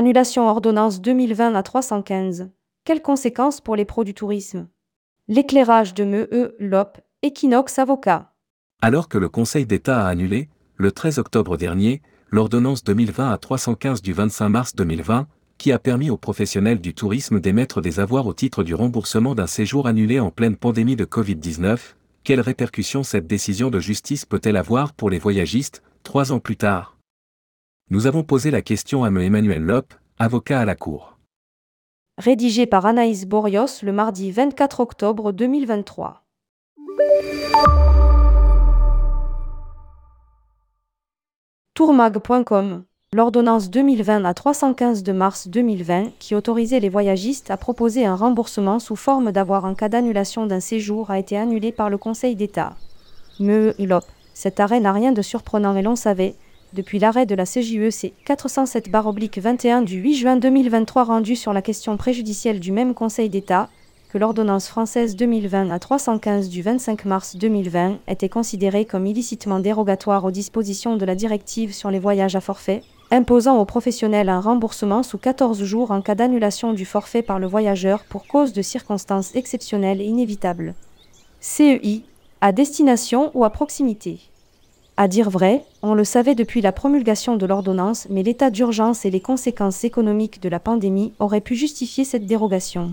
Annulation ordonnance 2020 à 315. Quelles conséquences pour les pros du tourisme? L'éclairage de ME, LOP, Equinox Avocat. Alors que le Conseil d'État a annulé, le 13 octobre dernier, l'ordonnance 2020 à 315 du 25 mars 2020, qui a permis aux professionnels du tourisme d'émettre des avoirs au titre du remboursement d'un séjour annulé en pleine pandémie de Covid-19, quelles répercussions cette décision de justice peut-elle avoir pour les voyagistes, trois ans plus tard Nous avons posé la question à M. Emmanuel Lop, avocat à la Cour. Rédigé par Anaïs Borios le mardi 24 octobre 2023. Tourmag.com L'ordonnance 2020 à 315 de mars 2020, qui autorisait les voyagistes à proposer un remboursement sous forme d'avoir en cas d'annulation d'un séjour, a été annulée par le Conseil d'État. Me Lop. Cet arrêt n'a rien de surprenant et l'on savait, depuis l'arrêt de la CJEC 407-21 du 8 juin 2023 rendu sur la question préjudicielle du même Conseil d'État, que l'ordonnance française 2020 à 315 du 25 mars 2020 était considérée comme illicitement dérogatoire aux dispositions de la directive sur les voyages à forfait, imposant aux professionnels un remboursement sous 14 jours en cas d'annulation du forfait par le voyageur pour cause de circonstances exceptionnelles et inévitables. CEI, à destination ou à proximité. À dire vrai, on le savait depuis la promulgation de l'ordonnance, mais l'état d'urgence et les conséquences économiques de la pandémie auraient pu justifier cette dérogation.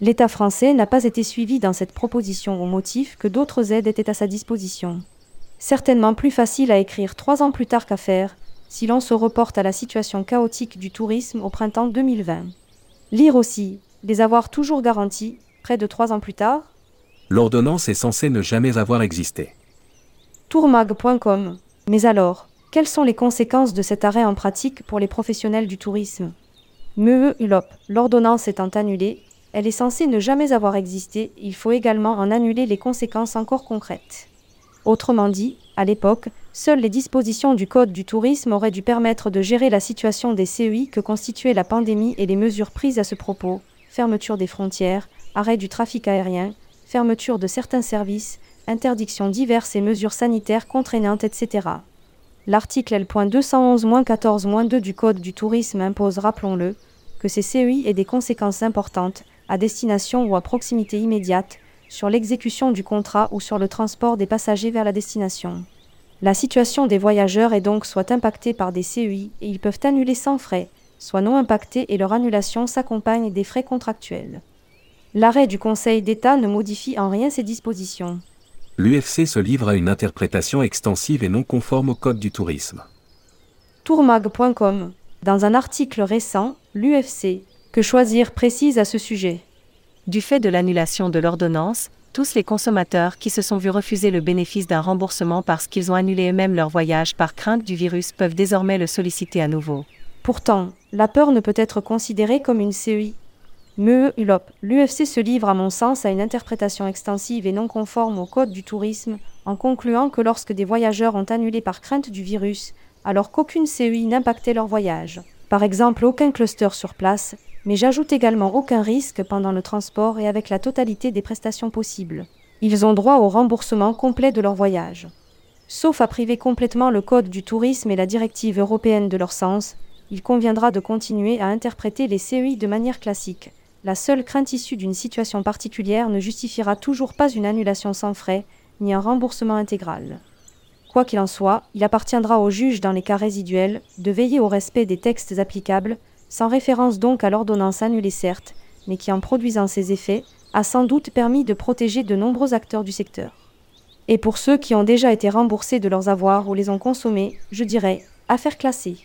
L'État français n'a pas été suivi dans cette proposition au motif que d'autres aides étaient à sa disposition. Certainement plus facile à écrire trois ans plus tard qu'à faire, si l'on se reporte à la situation chaotique du tourisme au printemps 2020. Lire aussi, les avoir toujours garantis, près de trois ans plus tard L'ordonnance est censée ne jamais avoir existé. Tourmag.com. Mais alors, quelles sont les conséquences de cet arrêt en pratique pour les professionnels du tourisme? Me Ulop, l'ordonnance étant annulée, elle est censée ne jamais avoir existé, il faut également en annuler les conséquences encore concrètes. Autrement dit, à l'époque, seules les dispositions du Code du tourisme auraient dû permettre de gérer la situation des CEI que constituait la pandémie et les mesures prises à ce propos, fermeture des frontières, arrêt du trafic aérien, fermeture de certains services, interdictions diverses et mesures sanitaires contraignantes, etc. L'article L.211-14-2 du Code du tourisme impose, rappelons-le, que ces CEI aient des conséquences importantes, à destination ou à proximité immédiate, sur l'exécution du contrat ou sur le transport des passagers vers la destination. La situation des voyageurs est donc soit impactée par des CEI et ils peuvent annuler sans frais, soit non impactés et leur annulation s'accompagne des frais contractuels. L'arrêt du Conseil d'État ne modifie en rien ces dispositions. L'UFC se livre à une interprétation extensive et non conforme au Code du tourisme. Tourmag.com Dans un article récent, l'UFC, que choisir précise à ce sujet. Du fait de l'annulation de l'ordonnance, tous les consommateurs qui se sont vus refuser le bénéfice d'un remboursement parce qu'ils ont annulé eux-mêmes leur voyage par crainte du virus peuvent désormais le solliciter à nouveau. Pourtant, la peur ne peut être considérée comme une CEI. Me Ulop, l'UFC se livre à mon sens à une interprétation extensive et non conforme au Code du tourisme, en concluant que lorsque des voyageurs ont annulé par crainte du virus, alors qu'aucune CEI n'impactait leur voyage. Par exemple, aucun cluster sur place, mais j'ajoute également aucun risque pendant le transport et avec la totalité des prestations possibles. Ils ont droit au remboursement complet de leur voyage. Sauf à priver complètement le Code du tourisme et la directive européenne de leur sens, il conviendra de continuer à interpréter les CEI de manière classique. La seule crainte issue d'une situation particulière ne justifiera toujours pas une annulation sans frais, ni un remboursement intégral. Quoi qu'il en soit, il appartiendra au juge dans les cas résiduels de veiller au respect des textes applicables, sans référence donc à l'ordonnance annulée certes, mais qui en produisant ses effets, a sans doute permis de protéger de nombreux acteurs du secteur. Et pour ceux qui ont déjà été remboursés de leurs avoirs ou les ont consommés, je dirais affaire classée.